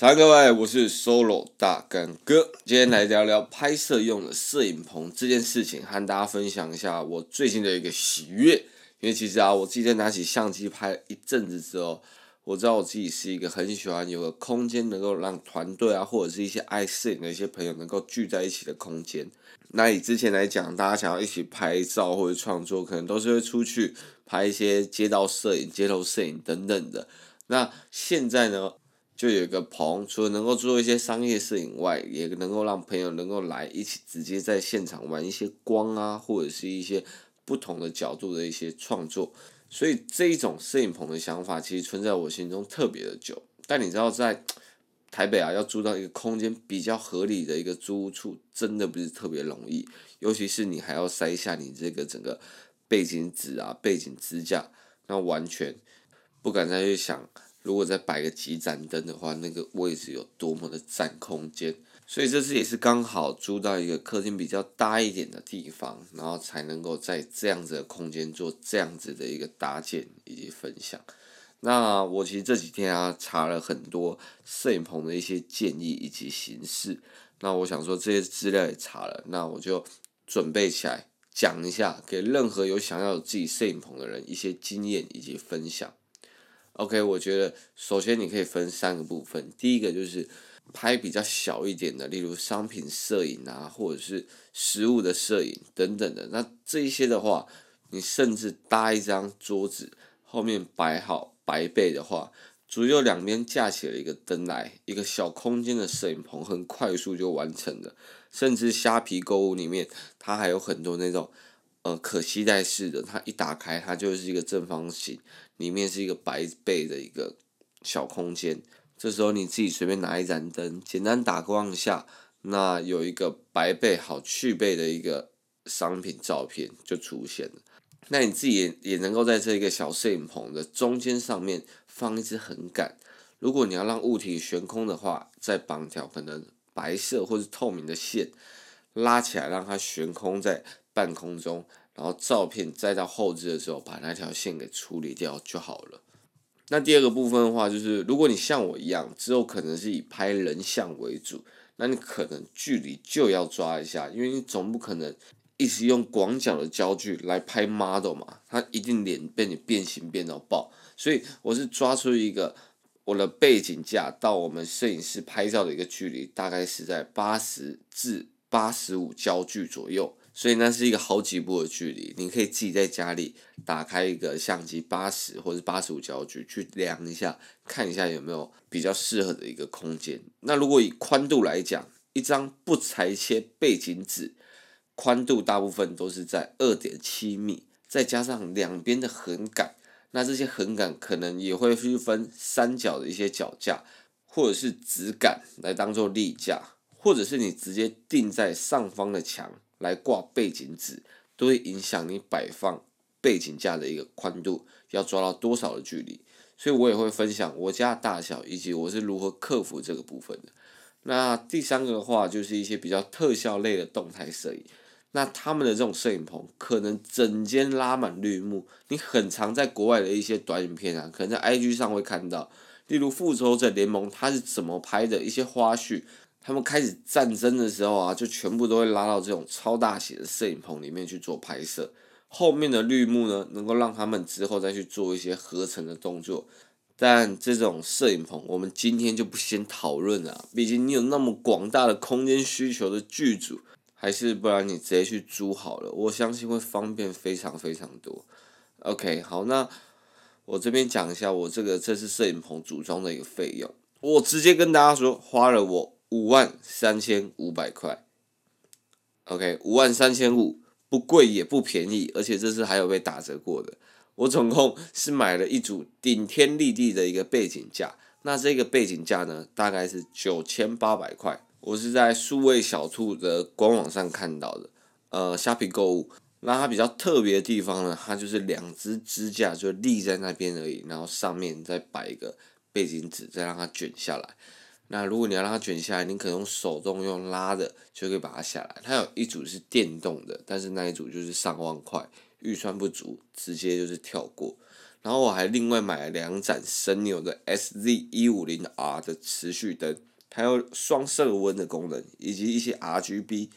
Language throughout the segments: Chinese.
早安各位，我是 Solo 大干哥，今天来聊聊拍摄用的摄影棚这件事情，和大家分享一下我最近的一个喜悦。因为其实啊，我自己在拿起相机拍一阵子之后，我知道我自己是一个很喜欢有个空间，能够让团队啊，或者是一些爱摄影的一些朋友能够聚在一起的空间。那以之前来讲，大家想要一起拍照或者创作，可能都是会出去拍一些街道摄影、街头摄影等等的。那现在呢？就有一个棚，除了能够做一些商业摄影外，也能够让朋友能够来一起直接在现场玩一些光啊，或者是一些不同的角度的一些创作。所以这一种摄影棚的想法，其实存在我心中特别的久。但你知道，在台北啊，要租到一个空间比较合理的一个租屋处，真的不是特别容易。尤其是你还要塞下你这个整个背景纸啊、背景支架，那完全不敢再去想。如果再摆个几盏灯的话，那个位置有多么的占空间，所以这次也是刚好租到一个客厅比较大一点的地方，然后才能够在这样子的空间做这样子的一个搭建以及分享。那我其实这几天啊查了很多摄影棚的一些建议以及形式，那我想说这些资料也查了，那我就准备起来讲一下，给任何有想要自己摄影棚的人一些经验以及分享。OK，我觉得首先你可以分三个部分。第一个就是拍比较小一点的，例如商品摄影啊，或者是食物的摄影等等的。那这一些的话，你甚至搭一张桌子，后面摆好白背的话，左右两边架起了一个灯来，一个小空间的摄影棚，很快速就完成了。甚至虾皮购物里面，它还有很多那种呃可携带式的，它一打开，它就是一个正方形。里面是一个白背的一个小空间，这时候你自己随便拿一盏灯，简单打光一下，那有一个白背好去背的一个商品照片就出现了。那你自己也也能够在这一个小摄影棚的中间上面放一支横杆，如果你要让物体悬空的话，再绑条可能白色或是透明的线拉起来，让它悬空在半空中。然后照片再到后置的时候，把那条线给处理掉就好了。那第二个部分的话，就是如果你像我一样，之后可能是以拍人像为主，那你可能距离就要抓一下，因为你总不可能一直用广角的焦距来拍 model 嘛，他一定脸被你变形变到爆。所以我是抓出一个我的背景架到我们摄影师拍照的一个距离，大概是在八十至八十五焦距左右。所以那是一个好几步的距离，你可以自己在家里打开一个相机八十或者八十五焦距去量一下，看一下有没有比较适合的一个空间。那如果以宽度来讲，一张不裁切背景纸宽度大部分都是在二点七米，再加上两边的横杆，那这些横杆可能也会去分三角的一些脚架，或者是直杆来当做立架，或者是你直接钉在上方的墙。来挂背景纸，都会影响你摆放背景架的一个宽度，要抓到多少的距离。所以我也会分享我家大小，以及我是如何克服这个部分的。那第三个的话，就是一些比较特效类的动态摄影。那他们的这种摄影棚，可能整间拉满绿幕。你很常在国外的一些短影片啊，可能在 IG 上会看到，例如《复仇者联盟》它是怎么拍的一些花絮。他们开始战争的时候啊，就全部都会拉到这种超大型的摄影棚里面去做拍摄。后面的绿幕呢，能够让他们之后再去做一些合成的动作。但这种摄影棚，我们今天就不先讨论了。毕竟你有那么广大的空间需求的剧组，还是不然你直接去租好了。我相信会方便非常非常多。OK，好，那我这边讲一下我这个这次摄影棚组装的一个费用。我直接跟大家说，花了我。五万三千五百块，OK，五万三千五，不贵也不便宜，而且这次还有被打折过的。我总共是买了一组顶天立地的一个背景架，那这个背景架呢，大概是九千八百块。我是在数位小兔的官网上看到的，呃，虾皮购物。那它比较特别的地方呢，它就是两只支架就立在那边而已，然后上面再摆一个背景纸，再让它卷下来。那如果你要让它卷下来，你可能用手动用拉的就可以把它下来。它有一组是电动的，但是那一组就是上万块，预算不足，直接就是跳过。然后我还另外买了两盏神牛的 SZ 一五零 R 的持续灯，还有双色温的功能，以及一些 RGB。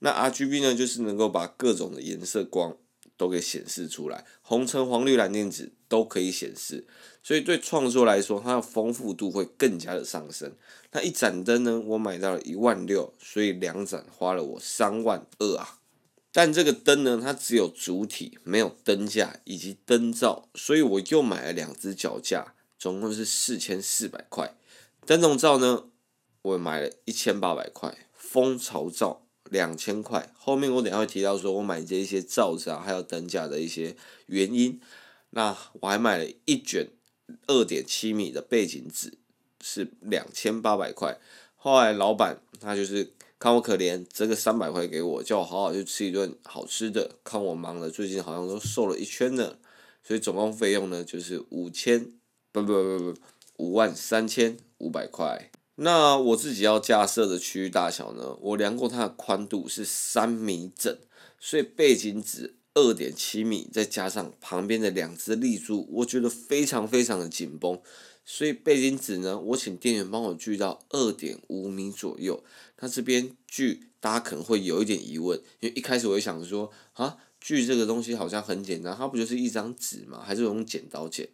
那 RGB 呢，就是能够把各种的颜色光都给显示出来，红橙黄绿蓝靛紫都可以显示。所以对创作来说，它的丰富度会更加的上升。那一盏灯呢，我买到了一万六，所以两盏花了我三万二啊。但这个灯呢，它只有主体，没有灯架以及灯罩，所以我又买了两只脚架，总共是四千四百块。灯笼罩呢，我买了一千八百块，蜂巢罩两千块。后面我等下会提到说我买这一些罩子啊，还有等价的一些原因。那我还买了一卷二点七米的背景纸，是两千八百块。后来老板他就是。看我可怜，折个三百块给我，叫我好好去吃一顿好吃的。看我忙了，最近好像都瘦了一圈呢，所以总共费用呢就是五千，不不不不，五万三千五百块。那我自己要架设的区域大小呢，我量过它的宽度是三米整，所以背景纸二点七米，再加上旁边的两只立柱，我觉得非常非常的紧绷。所以背景纸呢，我请店员帮我锯到二点五米左右。那这边锯，大家可能会有一点疑问，因为一开始我就想说，啊，锯这个东西好像很简单，它不就是一张纸吗？还是用剪刀剪？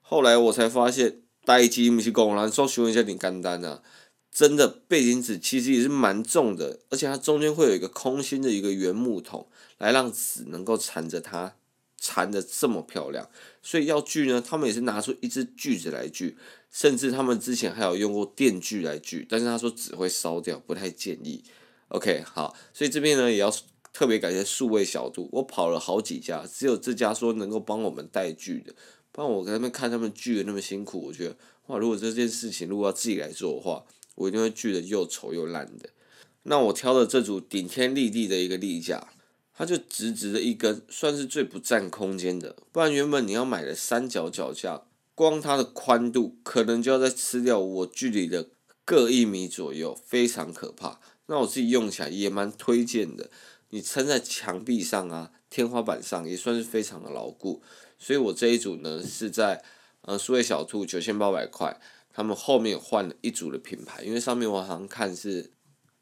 后来我才发现，代机不是工人，说询问一下挺简单的，真的背景纸其实也是蛮重的，而且它中间会有一个空心的一个圆木桶，来让纸能够缠着它。缠得这么漂亮，所以要锯呢，他们也是拿出一支锯子来锯，甚至他们之前还有用过电锯来锯，但是他说纸会烧掉，不太建议。OK，好，所以这边呢也要特别感谢数位小度，我跑了好几家，只有这家说能够帮我们代锯的，不然我在那边看他们锯的那么辛苦，我觉得哇，如果这件事情如果要自己来做的话，我一定会锯得又丑又烂的。那我挑的这组顶天立地的一个立架。它就直直的一根，算是最不占空间的。不然原本你要买的三角脚架，光它的宽度可能就要再吃掉我距离的各一米左右，非常可怕。那我自己用起来也蛮推荐的，你撑在墙壁上啊、天花板上也算是非常的牢固。所以我这一组呢是在呃数位小兔九千八百块，他们后面换了一组的品牌，因为上面我好像看是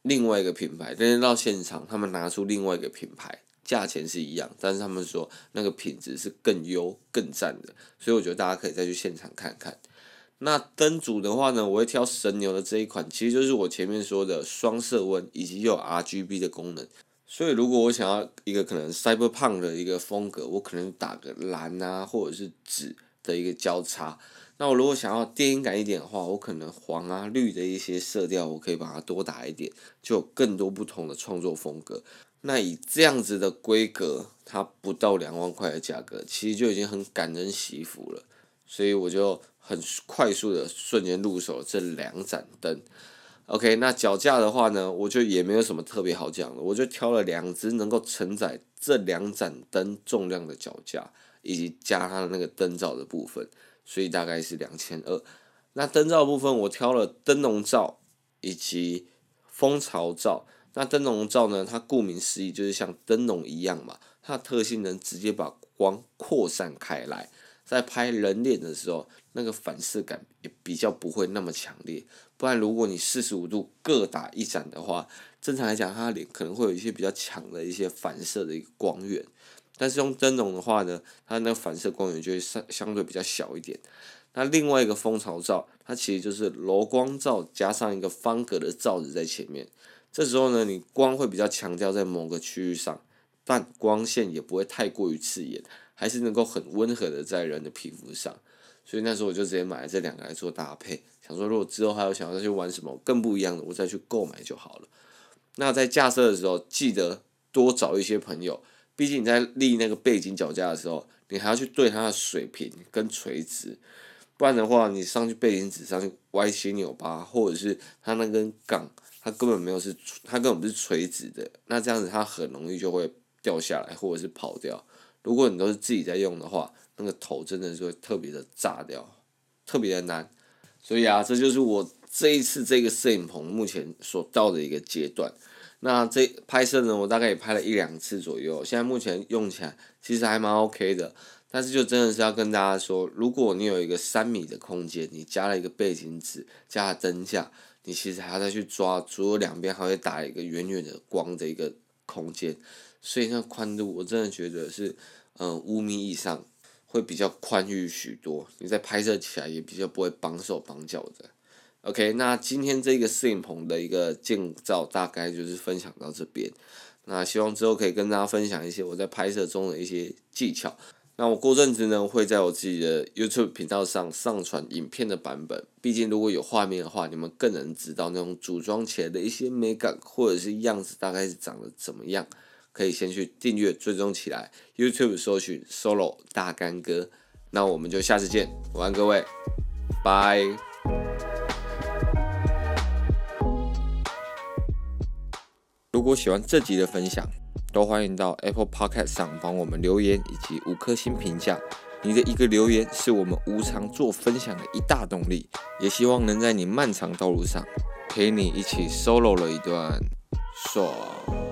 另外一个品牌，但是到现场他们拿出另外一个品牌。价钱是一样，但是他们说那个品质是更优、更赞的，所以我觉得大家可以再去现场看看。那灯组的话呢，我会挑神牛的这一款，其实就是我前面说的双色温以及有 RGB 的功能。所以如果我想要一个可能 Cyberpunk 的一个风格，我可能打个蓝啊，或者是紫的一个交叉。那我如果想要电音感一点的话，我可能黄啊、绿的一些色调，我可以把它多打一点，就有更多不同的创作风格。那以这样子的规格，它不到两万块的价格，其实就已经很感恩惜福了。所以我就很快速的瞬间入手这两盏灯。OK，那脚架的话呢，我就也没有什么特别好讲的，我就挑了两只能够承载这两盏灯重量的脚架，以及加它的那个灯罩的部分，所以大概是两千二。那灯罩部分，我挑了灯笼罩以及蜂巢罩。那灯笼罩呢？它顾名思义就是像灯笼一样嘛，它的特性能直接把光扩散开来，在拍人脸的时候，那个反射感也比较不会那么强烈。不然如果你四十五度各打一盏的话，正常来讲，它的脸可能会有一些比较强的一些反射的一个光源。但是用灯笼的话呢，它那个反射光源就会相相对比较小一点。那另外一个蜂巢罩，它其实就是柔光罩加上一个方格的罩子在前面。这时候呢，你光会比较强调在某个区域上，但光线也不会太过于刺眼，还是能够很温和的在人的皮肤上。所以那时候我就直接买了这两个来做搭配，想说如果之后还有想要再去玩什么更不一样的，我再去购买就好了。那在架设的时候，记得多找一些朋友，毕竟你在立那个背景脚架的时候，你还要去对它的水平跟垂直。不然的话，你上去背景纸上去歪七扭八，或者是它那根杠，它根本没有是，它根本不是垂直的，那这样子它很容易就会掉下来，或者是跑掉。如果你都是自己在用的话，那个头真的是会特别的炸掉，特别的难。所以啊，这就是我这一次这个摄影棚目前所到的一个阶段。那这拍摄呢，我大概也拍了一两次左右。现在目前用起来其实还蛮 OK 的，但是就真的是要跟大家说，如果你有一个三米的空间，你加了一个背景纸，加了灯架，你其实还要再去抓，左右两边还会打一个远远的光的一个空间，所以那宽度我真的觉得是，嗯、呃，五米以上会比较宽裕许多，你在拍摄起来也比较不会绑手绑脚的。OK，那今天这个摄影棚的一个建造大概就是分享到这边。那希望之后可以跟大家分享一些我在拍摄中的一些技巧。那我过阵子呢会在我自己的 YouTube 频道上上传影片的版本。毕竟如果有画面的话，你们更能知道那种组装起来的一些美感或者是样子大概是长得怎么样。可以先去订阅追踪起来，YouTube 搜寻 Solo 大干哥。那我们就下次见，晚安各位，拜。如果喜欢这集的分享，都欢迎到 Apple Podcast 上帮我们留言以及五颗星评价。你的一个留言是我们无偿做分享的一大动力，也希望能在你漫长道路上陪你一起 solo 了一段爽。